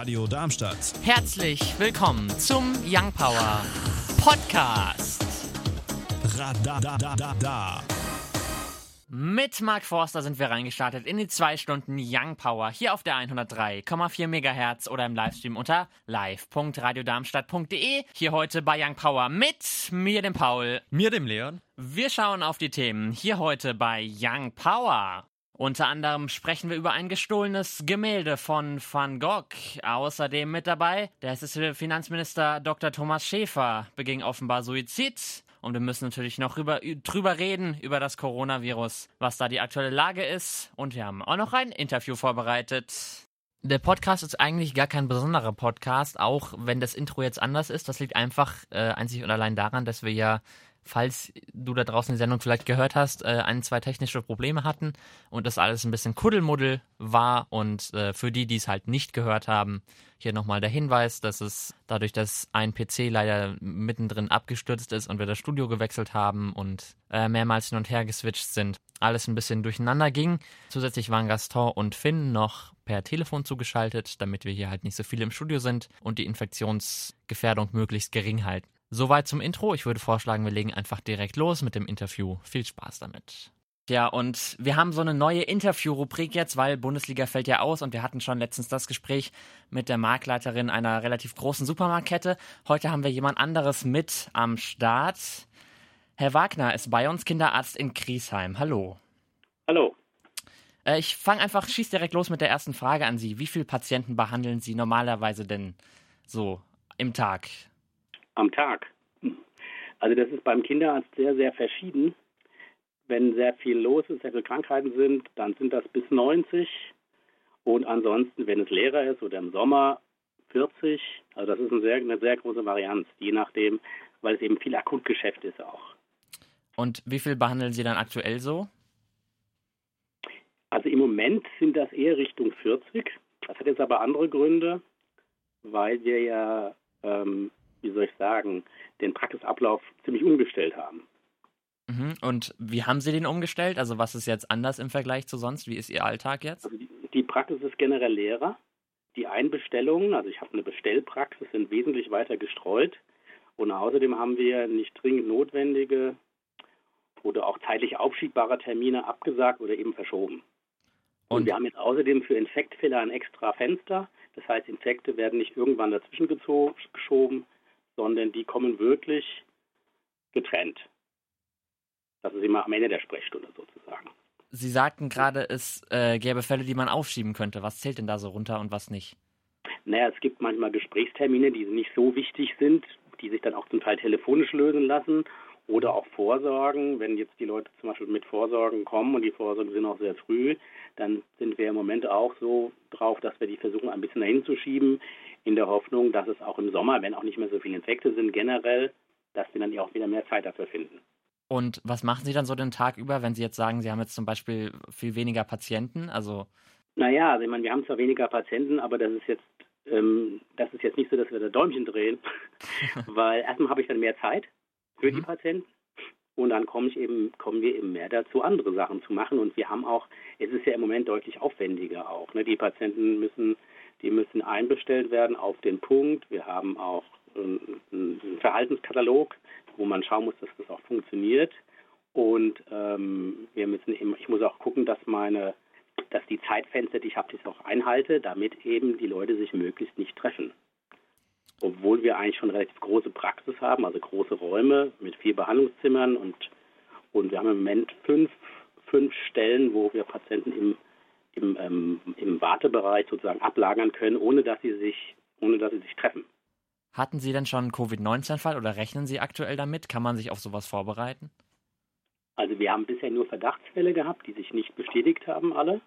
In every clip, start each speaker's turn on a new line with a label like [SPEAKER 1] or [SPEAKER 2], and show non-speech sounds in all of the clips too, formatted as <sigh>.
[SPEAKER 1] Radio Darmstadt.
[SPEAKER 2] Herzlich willkommen zum Young Power Podcast.
[SPEAKER 1] Radadadada.
[SPEAKER 2] Mit Mark Forster sind wir reingestartet in die zwei Stunden Young Power hier auf der 103,4 MHz oder im Livestream unter live.radiodarmstadt.de. Hier heute bei Young Power mit mir, dem Paul.
[SPEAKER 3] Mir, dem Leon.
[SPEAKER 2] Wir schauen auf die Themen hier heute bei Young Power. Unter anderem sprechen wir über ein gestohlenes Gemälde von Van Gogh. Außerdem mit dabei der hessische Finanzminister Dr. Thomas Schäfer beging offenbar Suizid. Und wir müssen natürlich noch rüber, drüber reden, über das Coronavirus, was da die aktuelle Lage ist. Und wir haben auch noch ein Interview vorbereitet. Der Podcast ist eigentlich gar kein besonderer Podcast, auch wenn das Intro jetzt anders ist. Das liegt einfach äh, einzig und allein daran, dass wir ja falls du da draußen die Sendung vielleicht gehört hast, äh, ein, zwei technische Probleme hatten und das alles ein bisschen Kuddelmuddel war. Und äh, für die, die es halt nicht gehört haben, hier nochmal der Hinweis, dass es dadurch, dass ein PC leider mittendrin abgestürzt ist und wir das Studio gewechselt haben und äh, mehrmals hin und her geswitcht sind, alles ein bisschen durcheinander ging. Zusätzlich waren Gaston und Finn noch per Telefon zugeschaltet, damit wir hier halt nicht so viele im Studio sind und die Infektionsgefährdung möglichst gering halten. Soweit zum Intro. Ich würde vorschlagen, wir legen einfach direkt los mit dem Interview. Viel Spaß damit. Ja, und wir haben so eine neue Interview-Rubrik jetzt, weil Bundesliga fällt ja aus und wir hatten schon letztens das Gespräch mit der Marktleiterin einer relativ großen Supermarktkette. Heute haben wir jemand anderes mit am Start. Herr Wagner ist bei uns Kinderarzt in Griesheim. Hallo.
[SPEAKER 4] Hallo.
[SPEAKER 2] Äh, ich fange einfach, schieß direkt los mit der ersten Frage an Sie. Wie viele Patienten behandeln Sie normalerweise denn so im Tag?
[SPEAKER 4] Am Tag. Also das ist beim Kinderarzt sehr, sehr verschieden. Wenn sehr viel los ist, sehr viele Krankheiten sind, dann sind das bis 90. Und ansonsten, wenn es leerer ist oder im Sommer 40. Also das ist eine sehr, eine sehr große Varianz, je nachdem, weil es eben viel Akutgeschäft ist auch.
[SPEAKER 2] Und wie viel behandeln Sie dann aktuell so?
[SPEAKER 4] Also im Moment sind das eher Richtung 40. Das hat jetzt aber andere Gründe, weil wir ja ähm, wie soll ich sagen, den Praxisablauf ziemlich umgestellt haben.
[SPEAKER 2] Mhm. Und wie haben Sie den umgestellt? Also was ist jetzt anders im Vergleich zu sonst? Wie ist Ihr Alltag jetzt?
[SPEAKER 4] Also die, die Praxis ist generell leerer. Die Einbestellungen, also ich habe eine Bestellpraxis, sind wesentlich weiter gestreut. Und außerdem haben wir nicht dringend notwendige oder auch zeitlich aufschiebbare Termine abgesagt oder eben verschoben. Und, Und wir haben jetzt außerdem für Infektfälle ein extra Fenster. Das heißt, Infekte werden nicht irgendwann dazwischen geschoben, sondern die kommen wirklich getrennt. Das ist immer am Ende der Sprechstunde sozusagen.
[SPEAKER 2] Sie sagten gerade, es äh, gäbe Fälle, die man aufschieben könnte. Was zählt denn da so runter und was nicht?
[SPEAKER 4] Naja, es gibt manchmal Gesprächstermine, die nicht so wichtig sind, die sich dann auch zum Teil telefonisch lösen lassen oder auch Vorsorgen. Wenn jetzt die Leute zum Beispiel mit Vorsorgen kommen und die Vorsorgen sind auch sehr früh, dann sind wir im Moment auch so drauf, dass wir die versuchen, ein bisschen dahin zu schieben in der Hoffnung, dass es auch im Sommer, wenn auch nicht mehr so viele Infekte sind, generell, dass wir dann auch wieder mehr Zeit dafür finden.
[SPEAKER 2] Und was machen Sie dann so den Tag über, wenn Sie jetzt sagen, Sie haben jetzt zum Beispiel viel weniger Patienten? Also
[SPEAKER 4] naja, also ich meine, wir haben zwar weniger Patienten, aber das ist jetzt ähm, das ist jetzt nicht so, dass wir da Däumchen drehen, <laughs> weil erstmal habe ich dann mehr Zeit für mhm. die Patienten und dann komme ich eben, kommen wir eben mehr dazu, andere Sachen zu machen. Und wir haben auch, es ist ja im Moment deutlich aufwendiger auch. Ne? Die Patienten müssen die müssen einbestellt werden auf den Punkt. Wir haben auch einen Verhaltenskatalog, wo man schauen muss, dass das auch funktioniert. Und ähm, wir müssen eben, ich muss auch gucken, dass meine, dass die Zeitfenster, die ich habe, das auch einhalte, damit eben die Leute sich möglichst nicht treffen. Obwohl wir eigentlich schon relativ große Praxis haben, also große Räume mit vier Behandlungszimmern und, und wir haben im Moment fünf, fünf Stellen, wo wir Patienten im im, ähm, im Wartebereich sozusagen ablagern können, ohne dass sie sich, ohne dass sie sich treffen.
[SPEAKER 2] Hatten Sie denn schon einen Covid-19-Fall oder rechnen Sie aktuell damit? Kann man sich auf sowas vorbereiten?
[SPEAKER 4] Also wir haben bisher nur Verdachtsfälle gehabt, die sich nicht bestätigt haben, alle.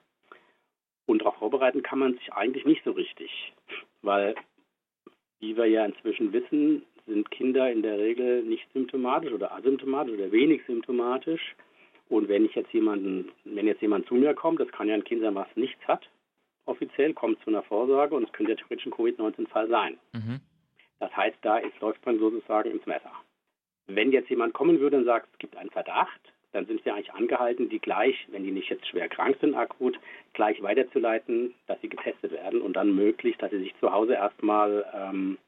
[SPEAKER 4] Und darauf vorbereiten kann man sich eigentlich nicht so richtig, weil, wie wir ja inzwischen wissen, sind Kinder in der Regel nicht symptomatisch oder asymptomatisch oder wenig symptomatisch. Und wenn ich jetzt jemanden, wenn jetzt jemand zu mir kommt, das kann ja ein Kind sein, was nichts hat, offiziell, kommt zu einer Vorsorge und es könnte ja theoretisch ein Covid-19-Fall sein. Mhm. Das heißt, da ist, läuft man sozusagen ins Messer. Wenn jetzt jemand kommen würde und sagt, es gibt einen Verdacht, dann sind wir eigentlich angehalten, die gleich, wenn die nicht jetzt schwer krank sind, akut, gleich weiterzuleiten, dass sie getestet werden und dann möglich, dass sie sich zu Hause erstmal ähm,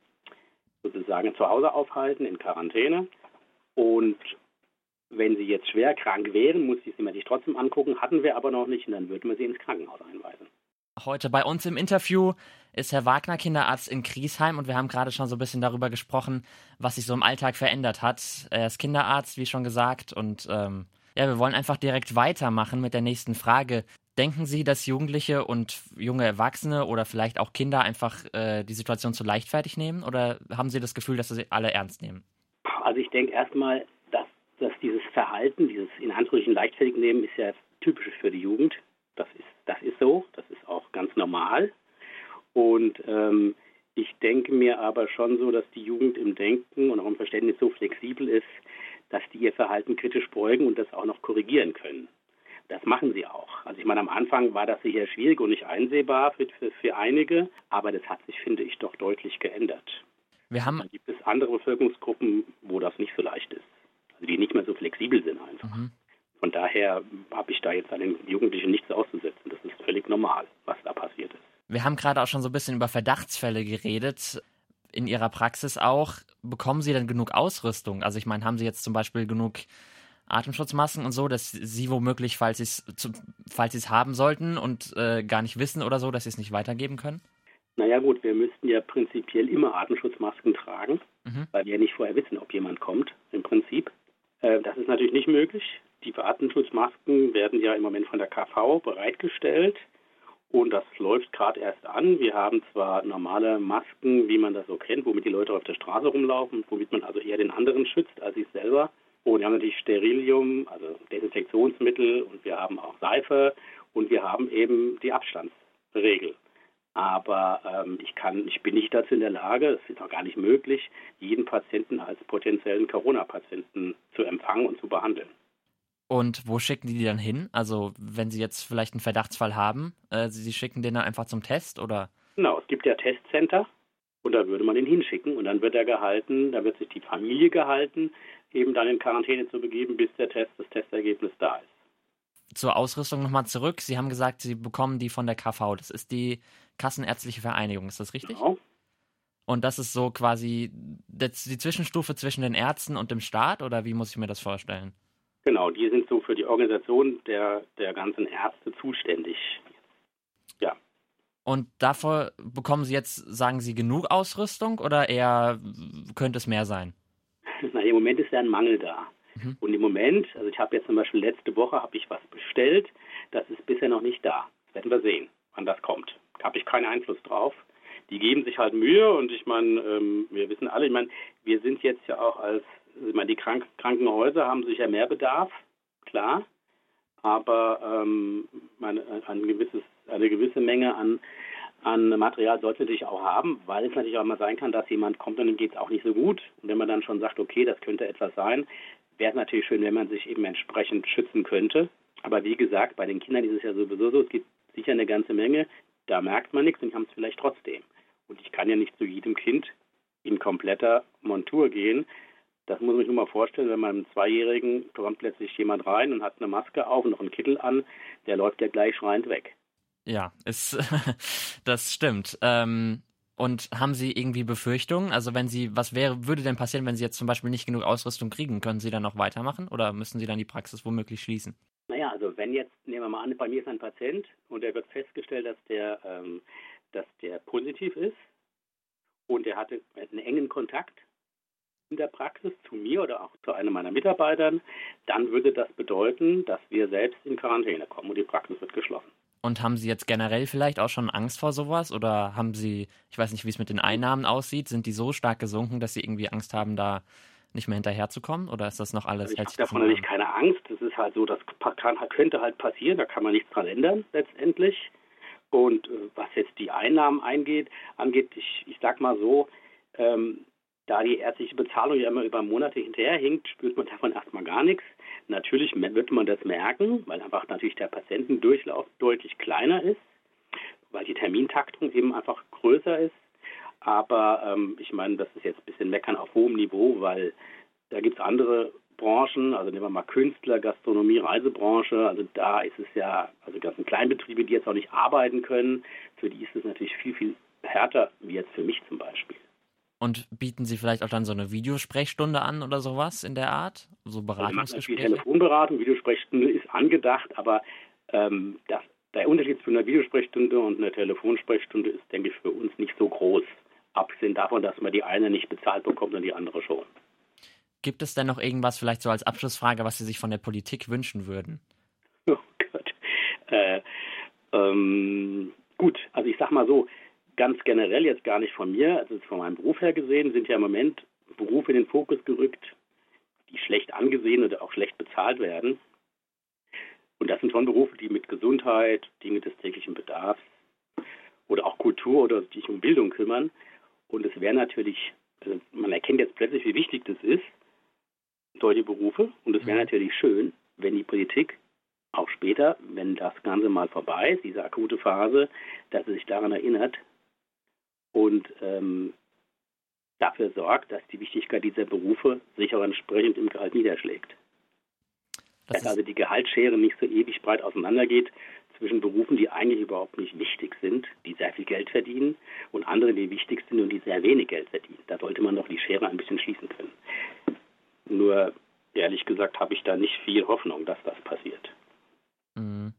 [SPEAKER 4] sozusagen zu Hause aufhalten, in Quarantäne. Und wenn sie jetzt schwer krank wären, muss ich sie mir sich trotzdem angucken, hatten wir aber noch nicht und dann würden wir sie ins Krankenhaus einweisen.
[SPEAKER 2] Heute bei uns im Interview ist Herr Wagner Kinderarzt in Griesheim und wir haben gerade schon so ein bisschen darüber gesprochen, was sich so im Alltag verändert hat. Er ist Kinderarzt, wie schon gesagt, und ähm, ja, wir wollen einfach direkt weitermachen mit der nächsten Frage. Denken Sie, dass Jugendliche und junge Erwachsene oder vielleicht auch Kinder einfach äh, die Situation zu leichtfertig nehmen oder haben Sie das Gefühl, dass sie alle ernst nehmen?
[SPEAKER 4] Also ich denke erstmal, dass, dieses Verhalten, dieses in Anführungsstrichen leichtfertig nehmen, ist ja typisch für die Jugend. Das ist, das ist so, das ist auch ganz normal. Und ähm, ich denke mir aber schon so, dass die Jugend im Denken und auch im Verständnis so flexibel ist, dass die ihr Verhalten kritisch beugen und das auch noch korrigieren können. Das machen sie auch. Also ich meine, am Anfang war das sicher schwierig und nicht einsehbar für, für, für einige, aber das hat sich, finde ich, doch deutlich geändert.
[SPEAKER 2] Wir haben
[SPEAKER 4] Dann gibt es andere Bevölkerungsgruppen, wo das nicht so leicht ist. Also die nicht mehr so flexibel sind einfach.
[SPEAKER 2] Mhm.
[SPEAKER 4] Von daher habe ich da jetzt an den Jugendlichen nichts auszusetzen. Das ist völlig normal, was da passiert ist.
[SPEAKER 2] Wir haben gerade auch schon so ein bisschen über Verdachtsfälle geredet. In Ihrer Praxis auch. Bekommen Sie denn genug Ausrüstung? Also ich meine, haben Sie jetzt zum Beispiel genug Atemschutzmasken und so, dass Sie womöglich, falls Sie es falls Sie es haben sollten und äh, gar nicht wissen oder so, dass Sie es nicht weitergeben können?
[SPEAKER 4] Naja gut, wir müssten ja prinzipiell immer Atemschutzmasken tragen,
[SPEAKER 2] Mhm.
[SPEAKER 4] weil wir ja nicht vorher wissen, ob jemand kommt, im Prinzip. Äh, das ist natürlich nicht möglich. Die Atemschutzmasken werden ja im Moment von der KV bereitgestellt und das läuft gerade erst an. Wir haben zwar normale Masken, wie man das so kennt, womit die Leute auf der Straße rumlaufen, womit man also eher den anderen schützt als sich selber. Und wir haben natürlich Sterilium, also Desinfektionsmittel und wir haben auch Seife und wir haben eben die Abstandsregel. Aber ähm, ich kann, ich bin nicht dazu in der Lage, es ist auch gar nicht möglich, jeden Patienten als potenziellen Corona-Patienten zu empfangen und zu behandeln.
[SPEAKER 2] Und wo schicken die die dann hin? Also wenn Sie jetzt vielleicht einen Verdachtsfall haben, äh, Sie schicken den dann einfach zum Test oder?
[SPEAKER 4] Genau, es gibt ja Testcenter und da würde man ihn hinschicken und dann wird er gehalten, da wird sich die Familie gehalten, eben dann in Quarantäne zu begeben, bis der Test, das Testergebnis da ist.
[SPEAKER 2] Zur Ausrüstung nochmal zurück. Sie haben gesagt, Sie bekommen die von der KV. Das ist die Kassenärztliche Vereinigung, ist das richtig?
[SPEAKER 4] Genau.
[SPEAKER 2] Und das ist so quasi die Zwischenstufe zwischen den Ärzten und dem Staat oder wie muss ich mir das vorstellen?
[SPEAKER 4] Genau, die sind so für die Organisation der, der ganzen Ärzte zuständig. Ja,
[SPEAKER 2] Und davor bekommen Sie jetzt, sagen Sie, genug Ausrüstung oder eher könnte es mehr sein? <laughs>
[SPEAKER 4] Na, im Moment ist ja ein Mangel da.
[SPEAKER 2] Mhm.
[SPEAKER 4] Und im Moment, also ich habe jetzt zum Beispiel letzte Woche habe ich was bestellt, das ist bisher noch nicht da. Das werden wir sehen, wann das kommt. Da habe ich keinen Einfluss drauf. Die geben sich halt Mühe und ich meine, ähm, wir wissen alle, ich meine, wir sind jetzt ja auch als, ich meine, die Krank Krankenhäuser haben sicher mehr Bedarf, klar, aber ähm, meine, ein gewisses, eine gewisse Menge an, an Material sollte natürlich auch haben, weil es natürlich auch mal sein kann, dass jemand kommt und dem geht es auch nicht so gut. Und wenn man dann schon sagt, okay, das könnte etwas sein, wäre es natürlich schön, wenn man sich eben entsprechend schützen könnte. Aber wie gesagt, bei den Kindern ist es ja sowieso so, es gibt sicher eine ganze Menge, da merkt man nichts und haben es vielleicht trotzdem. Und ich kann ja nicht zu jedem Kind in kompletter Montur gehen. Das muss man sich nur mal vorstellen, wenn man einem Zweijährigen kommt plötzlich jemand rein und hat eine Maske auf und noch einen Kittel an, der läuft ja gleich schreiend weg.
[SPEAKER 2] Ja, ist, <laughs> das stimmt. Ähm, und haben Sie irgendwie Befürchtungen? Also wenn Sie, was wäre, würde denn passieren, wenn Sie jetzt zum Beispiel nicht genug Ausrüstung kriegen? Können Sie dann noch weitermachen oder müssen Sie dann die Praxis womöglich schließen?
[SPEAKER 4] Naja, also wenn jetzt, nehmen wir mal an, bei mir ist ein Patient und er wird festgestellt, dass der, ähm, dass der positiv ist und er hatte einen engen Kontakt in der Praxis zu mir oder auch zu einem meiner Mitarbeitern, dann würde das bedeuten, dass wir selbst in Quarantäne kommen und die Praxis wird geschlossen.
[SPEAKER 2] Und haben Sie jetzt generell vielleicht auch schon Angst vor sowas? Oder haben Sie, ich weiß nicht, wie es mit den Einnahmen aussieht, sind die so stark gesunken, dass Sie irgendwie Angst haben, da nicht mehr hinterherzukommen? Oder ist das noch alles?
[SPEAKER 4] Also ich habe davon natürlich keine Angst. Das ist halt so, das kann, könnte halt passieren, da kann man nichts dran ändern letztendlich. Und äh, was jetzt die Einnahmen eingeht, angeht, ich, ich sag mal so, ähm, da die ärztliche Bezahlung ja immer über Monate hinterherhinkt, spürt man davon erstmal gar nichts. Natürlich wird man das merken, weil einfach natürlich der Patientendurchlauf deutlich kleiner ist, weil die Termintaktung eben einfach größer ist. Aber ähm, ich meine, das ist jetzt ein bisschen meckern auf hohem Niveau, weil da gibt es andere Branchen, also nehmen wir mal Künstler, Gastronomie, Reisebranche, also da ist es ja, also ganzen Kleinbetriebe, die jetzt auch nicht arbeiten können, für die ist es natürlich viel, viel härter, wie jetzt für mich zum Beispiel.
[SPEAKER 2] Und bieten Sie vielleicht auch dann so eine Videosprechstunde an oder sowas in der Art? So Beratungsgespräche?
[SPEAKER 4] Also Telefonberatung, Videosprechstunde ist angedacht, aber ähm, das, der Unterschied zwischen einer Videosprechstunde und einer Telefonsprechstunde ist, denke ich, für uns nicht so groß. Abgesehen davon, dass man die eine nicht bezahlt bekommt und die andere schon.
[SPEAKER 2] Gibt es denn noch irgendwas vielleicht so als Abschlussfrage, was Sie sich von der Politik wünschen würden? <laughs>
[SPEAKER 4] Oh Gott. Äh, ähm, gut, also ich sag mal so, ganz generell jetzt gar nicht von mir, also von meinem Beruf her gesehen, sind ja im Moment Berufe in den Fokus gerückt, die schlecht angesehen oder auch schlecht bezahlt werden. Und das sind schon Berufe, die mit Gesundheit, Dinge des täglichen Bedarfs oder auch Kultur oder sich um Bildung kümmern. Und es wäre natürlich, also man erkennt jetzt plötzlich, wie wichtig das ist, solche Berufe. Und es wäre mhm. natürlich schön, wenn die Politik auch später, wenn das Ganze mal vorbei ist, diese akute Phase, dass sie sich daran erinnert und ähm, dafür sorgt, dass die Wichtigkeit dieser Berufe sich auch entsprechend im Gehalt niederschlägt. Das dass also die Gehaltsschere nicht so ewig breit auseinandergeht zwischen Berufen, die eigentlich überhaupt nicht wichtig sind, die sehr viel Geld verdienen, und anderen, die wichtig sind und die sehr wenig Geld verdienen. Da sollte man doch die Schere ein bisschen schließen können. Nur ehrlich gesagt habe ich da nicht viel Hoffnung, dass das passiert.
[SPEAKER 2] Mhm.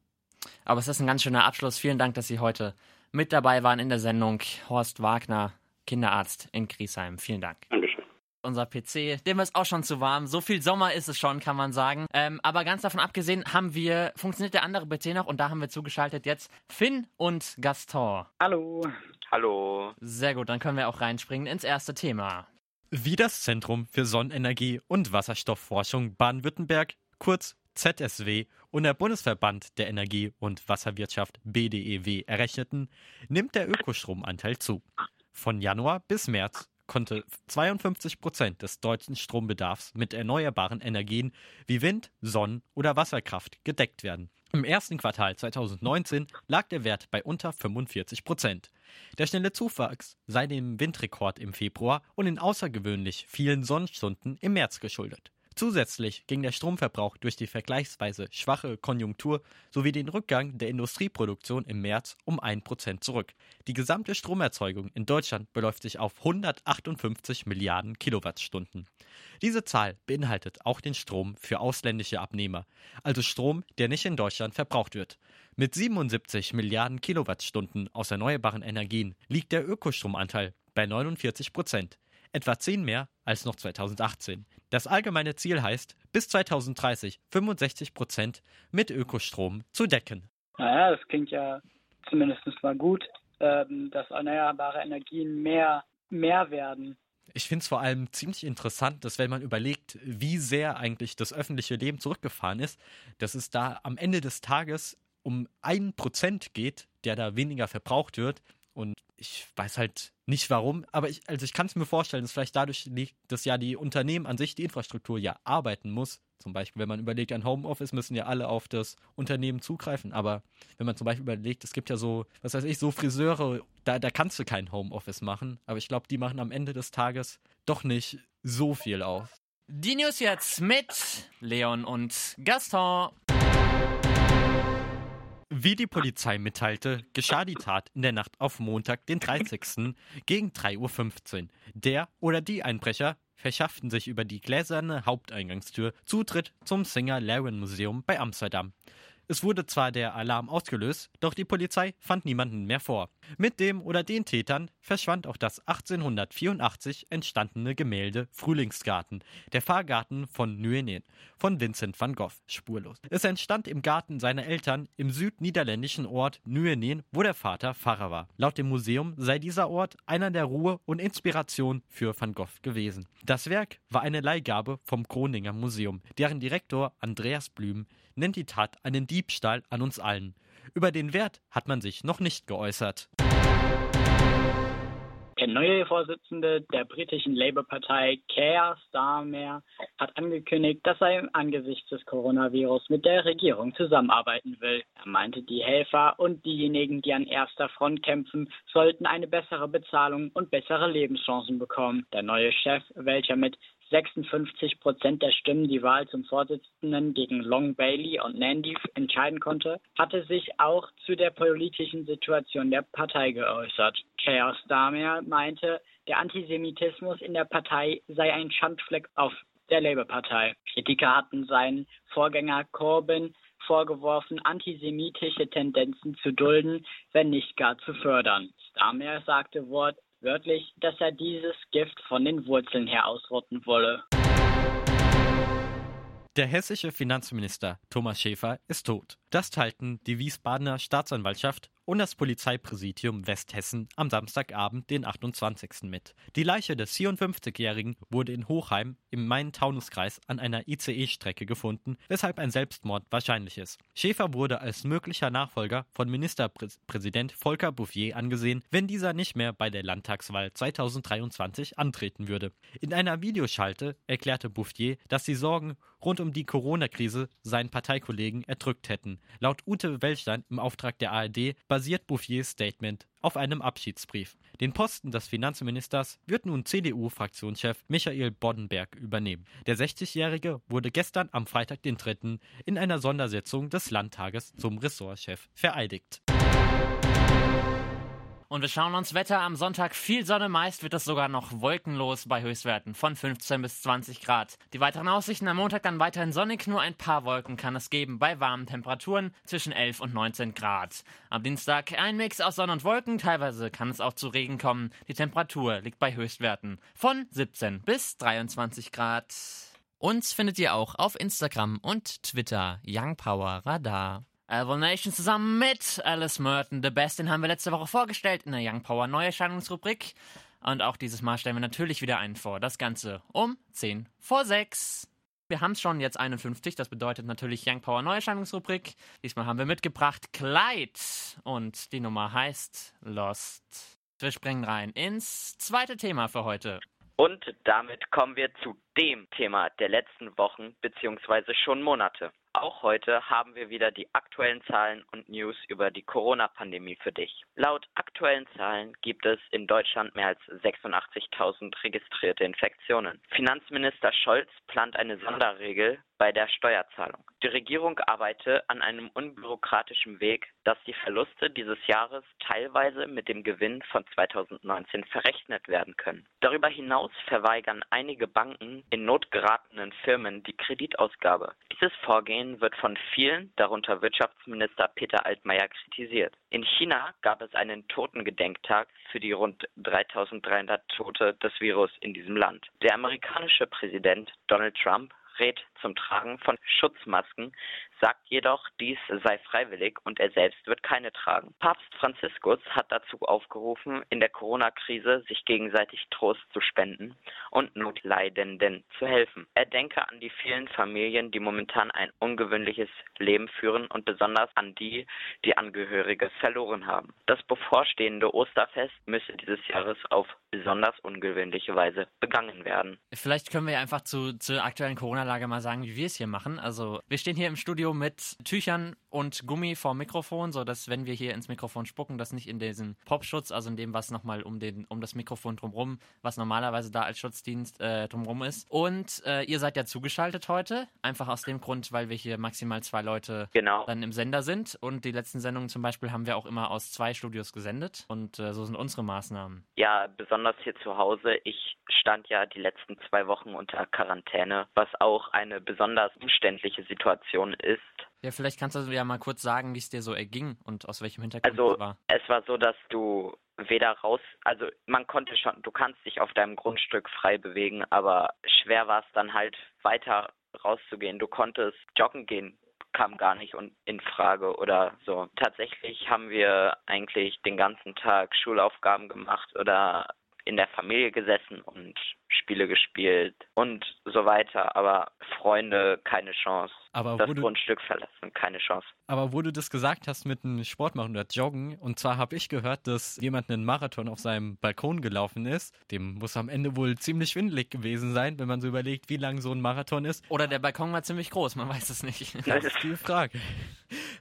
[SPEAKER 2] Aber es ist ein ganz schöner Abschluss. Vielen Dank, dass Sie heute mit dabei waren in der Sendung. Horst Wagner, Kinderarzt in Griesheim. Vielen Dank.
[SPEAKER 4] Dankeschön.
[SPEAKER 2] Unser PC, dem ist auch schon zu warm. So viel Sommer ist es schon, kann man sagen. Ähm, aber ganz davon abgesehen, haben wir, funktioniert der andere PC noch und da haben wir zugeschaltet jetzt Finn und Gaston.
[SPEAKER 1] Hallo.
[SPEAKER 3] Hallo.
[SPEAKER 2] Sehr gut, dann können wir auch reinspringen ins erste Thema.
[SPEAKER 5] Wie das Zentrum für Sonnenenergie und Wasserstoffforschung Baden-Württemberg, kurz ZSW und der Bundesverband der Energie- und Wasserwirtschaft BDEW errechneten, nimmt der Ökostromanteil zu. Von Januar bis März konnte 52 Prozent des deutschen Strombedarfs mit erneuerbaren Energien wie Wind, Sonnen oder Wasserkraft gedeckt werden. Im ersten Quartal 2019 lag der Wert bei unter 45 Prozent. Der schnelle Zuwachs sei dem Windrekord im Februar und den außergewöhnlich vielen Sonnenstunden im März geschuldet. Zusätzlich ging der Stromverbrauch durch die vergleichsweise schwache Konjunktur sowie den Rückgang der Industrieproduktion im März um 1% zurück. Die gesamte Stromerzeugung in Deutschland beläuft sich auf 158 Milliarden Kilowattstunden. Diese Zahl beinhaltet auch den Strom für ausländische Abnehmer, also Strom, der nicht in Deutschland verbraucht wird. Mit 77 Milliarden Kilowattstunden aus erneuerbaren Energien liegt der Ökostromanteil bei 49 Prozent, etwa 10 mehr als noch 2018. Das allgemeine Ziel heißt, bis 2030 65 Prozent mit Ökostrom zu decken.
[SPEAKER 1] Naja, das klingt ja zumindest mal gut, ähm, dass erneuerbare Energien mehr, mehr werden.
[SPEAKER 5] Ich finde es vor allem ziemlich interessant, dass wenn man überlegt, wie sehr eigentlich das öffentliche Leben zurückgefahren ist, dass es da am Ende des Tages um ein Prozent geht, der da weniger verbraucht wird. Und ich weiß halt nicht warum, aber ich, also ich kann es mir vorstellen, dass vielleicht dadurch liegt, dass ja die Unternehmen an sich, die Infrastruktur ja arbeiten muss. Zum Beispiel, wenn man überlegt, an Homeoffice müssen ja alle auf das Unternehmen zugreifen. Aber wenn man zum Beispiel überlegt, es gibt ja so, was weiß ich, so Friseure, da, da kannst du kein Homeoffice machen. Aber ich glaube, die machen am Ende des Tages doch nicht so viel aus.
[SPEAKER 2] Die News jetzt mit Leon und Gaston.
[SPEAKER 5] Wie die Polizei mitteilte, geschah die Tat in der Nacht auf Montag, den 30. gegen 3.15 Uhr. Der oder die Einbrecher verschafften sich über die gläserne Haupteingangstür Zutritt zum Singer Laren Museum bei Amsterdam. Es wurde zwar der Alarm ausgelöst, doch die Polizei fand niemanden mehr vor. Mit dem oder den Tätern verschwand auch das 1884 entstandene Gemälde Frühlingsgarten, der Fahrgarten von Nuenen, von Vincent van Gogh, spurlos. Es entstand im Garten seiner Eltern im südniederländischen Ort Nuenen, wo der Vater Pfarrer war. Laut dem Museum sei dieser Ort einer der Ruhe und Inspiration für Van Gogh gewesen. Das Werk war eine Leihgabe vom Groninger Museum, deren Direktor Andreas Blüm nennt die Tat einen Diebstahl an uns allen. Über den Wert hat man sich noch nicht geäußert.
[SPEAKER 1] Der neue Vorsitzende der britischen Labour-Partei, Keir Starmer, hat angekündigt, dass er angesichts des Coronavirus mit der Regierung zusammenarbeiten will. Er meinte, die Helfer und diejenigen, die an erster Front kämpfen, sollten eine bessere Bezahlung und bessere Lebenschancen bekommen. Der neue Chef, welcher mit 56 Prozent der Stimmen die Wahl zum Vorsitzenden gegen Long Bailey und Nandy entscheiden konnte, hatte sich auch zu der politischen Situation der Partei geäußert. Chaos Damer meinte, der Antisemitismus in der Partei sei ein Schandfleck auf der Labour-Partei. Kritiker hatten seinen Vorgänger Corbyn vorgeworfen, antisemitische Tendenzen zu dulden, wenn nicht gar zu fördern. Stamer sagte wortwörtlich, dass er dieses Gift von den Wurzeln her ausrotten wolle.
[SPEAKER 5] Der hessische Finanzminister Thomas Schäfer ist tot. Das teilten die Wiesbadener Staatsanwaltschaft und das Polizeipräsidium Westhessen am Samstagabend, den 28. mit. Die Leiche des 54-Jährigen wurde in Hochheim im Main-Taunus-Kreis an einer ICE-Strecke gefunden, weshalb ein Selbstmord wahrscheinlich ist. Schäfer wurde als möglicher Nachfolger von Ministerpräsident Volker Bouffier angesehen, wenn dieser nicht mehr bei der Landtagswahl 2023 antreten würde. In einer Videoschalte erklärte Bouffier, dass die Sorgen rund um die Corona-Krise seinen Parteikollegen erdrückt hätten. Laut Ute Welstein im Auftrag der ARD basiert Bouffiers Statement auf einem Abschiedsbrief. Den Posten des Finanzministers wird nun CDU-Fraktionschef Michael Boddenberg übernehmen. Der 60-Jährige wurde gestern am Freitag den 3. in einer Sondersitzung des Landtages zum Ressortchef vereidigt.
[SPEAKER 2] Und wir schauen uns Wetter am Sonntag. Viel Sonne, meist wird es sogar noch wolkenlos bei Höchstwerten von 15 bis 20 Grad. Die weiteren Aussichten am Montag dann weiterhin sonnig, nur ein paar Wolken kann es geben bei warmen Temperaturen zwischen 11 und 19 Grad. Am Dienstag ein Mix aus Sonne und Wolken, teilweise kann es auch zu Regen kommen. Die Temperatur liegt bei Höchstwerten von 17 bis 23 Grad. Uns findet ihr auch auf Instagram und Twitter Young Power Radar. Elbow Nation zusammen mit Alice Merton. The Best, den haben wir letzte Woche vorgestellt in der Young Power Neuerscheinungsrubrik. Und auch dieses Mal stellen wir natürlich wieder einen vor. Das Ganze um 10 vor 6. Wir haben es schon jetzt 51, das bedeutet natürlich Young Power Neuerscheinungsrubrik. Diesmal haben wir mitgebracht Clyde und die Nummer heißt Lost. Wir springen rein ins zweite Thema für heute.
[SPEAKER 3] Und damit kommen wir zu dem Thema der letzten Wochen bzw. schon Monate. Auch heute haben wir wieder die aktuellen Zahlen und News über die Corona-Pandemie für dich. Laut aktuellen Zahlen gibt es in Deutschland mehr als 86.000 registrierte Infektionen. Finanzminister Scholz plant eine Sonderregel bei der Steuerzahlung. Die Regierung arbeite an einem unbürokratischen Weg, dass die Verluste dieses Jahres teilweise mit dem Gewinn von 2019 verrechnet werden können. Darüber hinaus verweigern einige Banken in Not geratenen Firmen die Kreditausgabe. Dieses Vorgehen wird von vielen, darunter Wirtschaftsminister Peter Altmaier, kritisiert. In China gab es einen Totengedenktag für die rund 3300 Tote des Virus in diesem Land. Der amerikanische Präsident Donald Trump rät zum Tragen von Schutzmasken, sagt jedoch, dies sei freiwillig und er selbst wird keine tragen. Papst Franziskus hat dazu aufgerufen, in der Corona-Krise sich gegenseitig Trost zu spenden und Notleidenden zu helfen. Er denke an die vielen Familien, die momentan ein ungewöhnliches Leben führen und besonders an die, die Angehörige verloren haben. Das bevorstehende Osterfest müsse dieses Jahres auf besonders ungewöhnliche Weise begangen werden.
[SPEAKER 2] Vielleicht können wir einfach zu, zur aktuellen Corona-Lage mal sagen, wie wir es hier machen. Also wir stehen hier im Studio mit Tüchern und Gummi vorm Mikrofon, sodass wenn wir hier ins Mikrofon spucken, das nicht in diesen Popschutz, also in dem, was nochmal um, um das Mikrofon drumherum, was normalerweise da als Schutzdienst äh, drumherum ist. Und äh, ihr seid ja zugeschaltet heute, einfach aus dem Grund, weil wir hier maximal zwei Leute
[SPEAKER 3] genau.
[SPEAKER 2] dann im Sender sind. Und die letzten Sendungen zum Beispiel haben wir auch immer aus zwei Studios gesendet. Und äh, so sind unsere Maßnahmen.
[SPEAKER 3] Ja, besonders hier zu Hause. Ich stand ja die letzten zwei Wochen unter Quarantäne, was auch eine besonders umständliche Situation ist.
[SPEAKER 2] Ja, vielleicht kannst du ja mal kurz sagen, wie es dir so erging und aus welchem Hintergrund
[SPEAKER 3] also,
[SPEAKER 2] es war.
[SPEAKER 3] Es war so, dass du weder raus, also man konnte schon, du kannst dich auf deinem Grundstück frei bewegen, aber schwer war es dann halt weiter rauszugehen. Du konntest joggen gehen, kam gar nicht in Frage oder so. Tatsächlich haben wir eigentlich den ganzen Tag Schulaufgaben gemacht oder in der Familie gesessen und Spiele gespielt und so weiter, aber Freunde keine Chance.
[SPEAKER 5] Aber
[SPEAKER 3] das
[SPEAKER 5] du,
[SPEAKER 3] Grundstück verlassen, keine Chance.
[SPEAKER 5] Aber wo du das gesagt hast mit dem Sport machen oder Joggen, und zwar habe ich gehört, dass jemand einen Marathon auf seinem Balkon gelaufen ist. Dem muss am Ende wohl ziemlich schwindelig gewesen sein, wenn man so überlegt, wie lang so ein Marathon ist.
[SPEAKER 2] Oder der Balkon war ziemlich groß, man weiß es nicht. <laughs>
[SPEAKER 5] Das ist die Frage.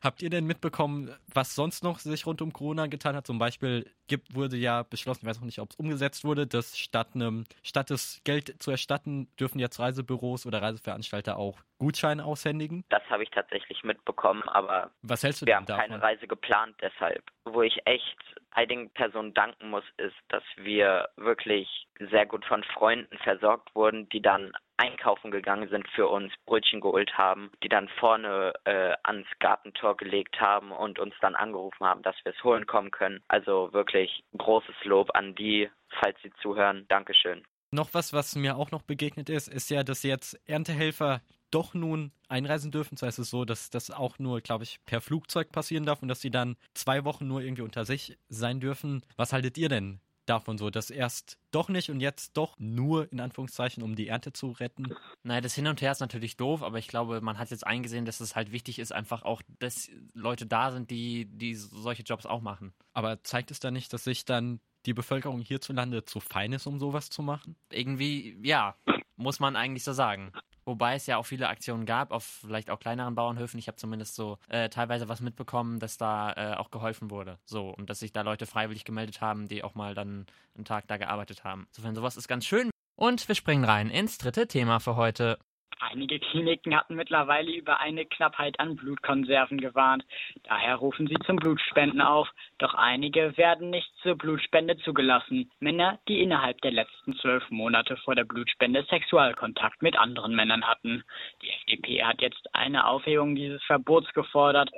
[SPEAKER 5] Habt ihr denn mitbekommen, was sonst noch sich rund um Corona getan hat? Zum Beispiel gibt, wurde ja beschlossen, ich weiß auch nicht, ob es umgesetzt wurde, dass statt einem, statt des das Geld zu erstatten, dürfen jetzt Reisebüros oder Reiseveranstalter auch Gutscheine aushändigen?
[SPEAKER 3] Das habe ich tatsächlich mitbekommen, aber
[SPEAKER 5] Was hältst du
[SPEAKER 3] wir haben
[SPEAKER 5] davon?
[SPEAKER 3] keine Reise geplant deshalb. Wo ich echt einigen Personen danken muss, ist, dass wir wirklich sehr gut von Freunden versorgt wurden, die dann einkaufen gegangen sind für uns, Brötchen geholt haben, die dann vorne äh, ans Gartentor gelegt haben und uns dann angerufen haben, dass wir es holen kommen können. Also wirklich großes Lob an die, falls sie zuhören. Dankeschön.
[SPEAKER 5] Noch was, was mir auch noch begegnet ist, ist ja, dass jetzt Erntehelfer doch nun einreisen dürfen. Zwar ist es so, dass das auch nur, glaube ich, per Flugzeug passieren darf und dass sie dann zwei Wochen nur irgendwie unter sich sein dürfen. Was haltet ihr denn davon so, dass erst doch nicht und jetzt doch nur in Anführungszeichen, um die Ernte zu retten?
[SPEAKER 2] Naja, das Hin und Her ist natürlich doof, aber ich glaube, man hat jetzt eingesehen, dass es halt wichtig ist, einfach auch, dass Leute da sind, die, die solche Jobs auch machen.
[SPEAKER 5] Aber zeigt es da nicht, dass sich dann die Bevölkerung hierzulande zu fein ist, um sowas zu machen?
[SPEAKER 2] Irgendwie, ja, muss man eigentlich so sagen. Wobei es ja auch viele Aktionen gab, auf vielleicht auch kleineren Bauernhöfen. Ich habe zumindest so äh, teilweise was mitbekommen, dass da äh, auch geholfen wurde. So, und dass sich da Leute freiwillig gemeldet haben, die auch mal dann einen Tag da gearbeitet haben. Insofern, sowas ist ganz schön. Und wir springen rein ins dritte Thema für heute.
[SPEAKER 1] Einige Kliniken hatten mittlerweile über eine Knappheit an Blutkonserven gewarnt. Daher rufen sie zum Blutspenden auf. Doch einige werden nicht zur Blutspende zugelassen. Männer, die innerhalb der letzten zwölf Monate vor der Blutspende Sexualkontakt mit anderen Männern hatten. Die FDP hat jetzt eine Aufhebung dieses Verbots gefordert.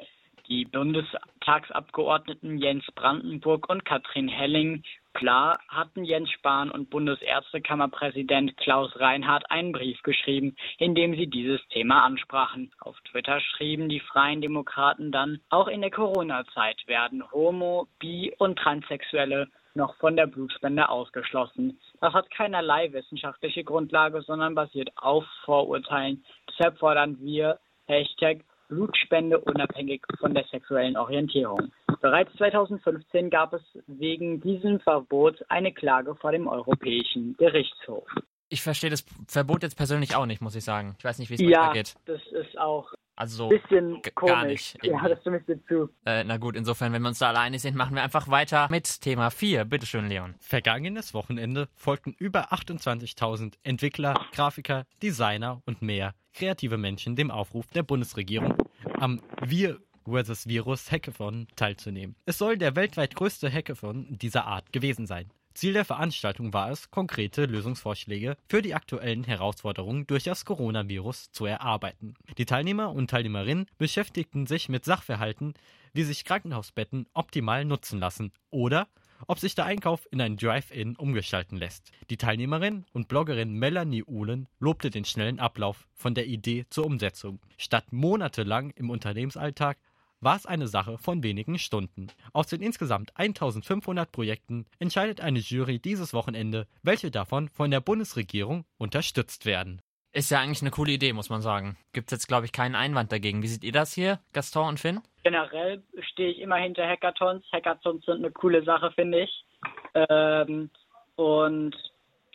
[SPEAKER 1] Die Bundestagsabgeordneten Jens Brandenburg und Katrin Helling Klar hatten Jens Spahn und Bundesärztekammerpräsident Klaus Reinhardt einen Brief geschrieben, in dem sie dieses Thema ansprachen. Auf Twitter schrieben die Freien Demokraten dann, auch in der Corona-Zeit werden Homo, Bi und Transsexuelle noch von der Blutspende ausgeschlossen. Das hat keinerlei wissenschaftliche Grundlage, sondern basiert auf Vorurteilen. Deshalb fordern wir Hashtag Blutspende unabhängig von der sexuellen Orientierung. Bereits 2015 gab es wegen diesem Verbot eine Klage vor dem Europäischen Gerichtshof.
[SPEAKER 2] Ich verstehe das Verbot jetzt persönlich auch nicht, muss ich sagen. Ich weiß nicht, wie es
[SPEAKER 1] Ja,
[SPEAKER 2] weitergeht.
[SPEAKER 1] das ist auch
[SPEAKER 2] Also,
[SPEAKER 1] bisschen komisch.
[SPEAKER 2] gar nicht,
[SPEAKER 1] ja, das stimme ich dir zu.
[SPEAKER 2] äh, na gut, insofern, wenn wir uns da alleine sind, machen wir einfach weiter mit Thema 4. Bitteschön, Leon.
[SPEAKER 5] Vergangenes Wochenende folgten über 28.000 Entwickler, Grafiker, Designer und mehr kreative Menschen dem Aufruf der Bundesregierung, am Wir vs. Virus Hackathon teilzunehmen. Es soll der weltweit größte Hackathon dieser Art gewesen sein. Ziel der Veranstaltung war es, konkrete Lösungsvorschläge für die aktuellen Herausforderungen durch das Coronavirus zu erarbeiten. Die Teilnehmer und Teilnehmerinnen beschäftigten sich mit Sachverhalten, wie sich Krankenhausbetten optimal nutzen lassen oder ob sich der Einkauf in ein Drive-In umgestalten lässt. Die Teilnehmerin und Bloggerin Melanie Uhlen lobte den schnellen Ablauf von der Idee zur Umsetzung. Statt monatelang im Unternehmensalltag war es eine Sache von wenigen Stunden. Aus den insgesamt 1500 Projekten entscheidet eine Jury dieses Wochenende, welche davon von der Bundesregierung unterstützt werden.
[SPEAKER 2] Ist ja eigentlich eine coole Idee, muss man sagen. Gibt jetzt, glaube ich, keinen Einwand dagegen. Wie seht ihr das hier, Gaston und Finn?
[SPEAKER 1] Generell stehe ich immer hinter Hackathons. Hackathons sind eine coole Sache, finde ich. Ähm, und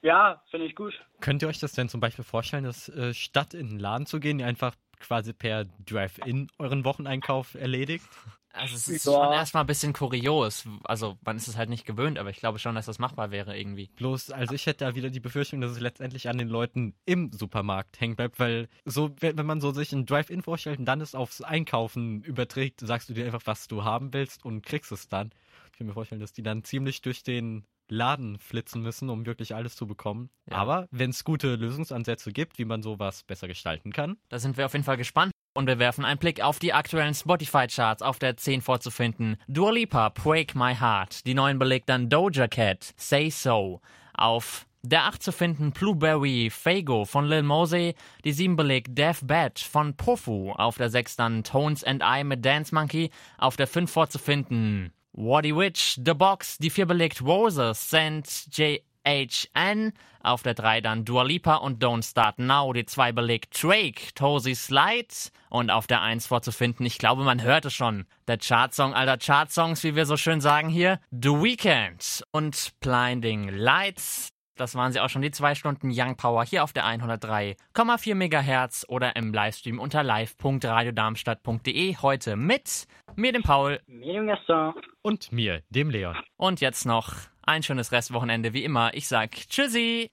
[SPEAKER 1] ja, finde ich gut.
[SPEAKER 5] Könnt ihr euch das denn zum Beispiel vorstellen, dass äh, statt in den Laden zu gehen, ihr einfach quasi per Drive-In euren Wocheneinkauf erledigt?
[SPEAKER 2] Also es ist
[SPEAKER 1] Ja.
[SPEAKER 2] schon erstmal ein bisschen kurios. Also man ist es halt nicht gewöhnt, aber ich glaube schon, dass das machbar wäre irgendwie.
[SPEAKER 5] Bloß, also ich hätte da wieder die Befürchtung, dass es letztendlich an den Leuten im Supermarkt hängen bleibt, weil so, wenn wenn man so sich ein Drive-In vorstellt und dann es aufs Einkaufen überträgt, sagst du dir einfach, was du haben willst und kriegst es dann. Ich kann mir vorstellen, dass die dann ziemlich durch den Laden flitzen müssen, um wirklich alles zu bekommen.
[SPEAKER 2] Ja.
[SPEAKER 5] Aber wenn es gute Lösungsansätze gibt, wie man sowas besser gestalten kann,
[SPEAKER 2] Da sind wir auf jeden Fall gespannt. Und wir werfen einen Blick auf die aktuellen Spotify-Charts auf der 10 vorzufinden. Dua Lipa, Break My Heart. Die neuen belegt dann Doja Cat, Say So. Auf der 8 zu finden Blueberry, Fago von Lil Mosey. Die 7 belegt Death Bad von Pofu. Auf der 6 dann Tones and I mit Dance Monkey. Auf der 5 vorzufinden Waddy Witch, The Box. Die 4 belegt Roses, Sand JHN. Auf der 3 dann Dua Lipa und Don't Start Now. Die 2 belegt Drake, Tozy Slide. Und auf der 1 vorzufinden, ich glaube, man hört es schon. Der Chartsong aller Chartsongs, wie wir so schön sagen hier. The Weeknd und Blinding Lights. Das waren sie auch schon, die zwei Stunden Young Power hier auf der 103,4 MHz oder im Livestream unter live.radiodarmstadt.de. Heute mit mir, dem Paul.
[SPEAKER 1] Medium Gaston.
[SPEAKER 5] und mir, dem Leon.
[SPEAKER 2] Und jetzt noch ein schönes Restwochenende wie immer. Ich sag Tschüssi.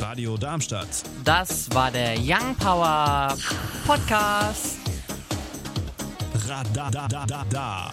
[SPEAKER 6] Radio Darmstadt.
[SPEAKER 2] Das war der Young Power Podcast.
[SPEAKER 6] Radadadada.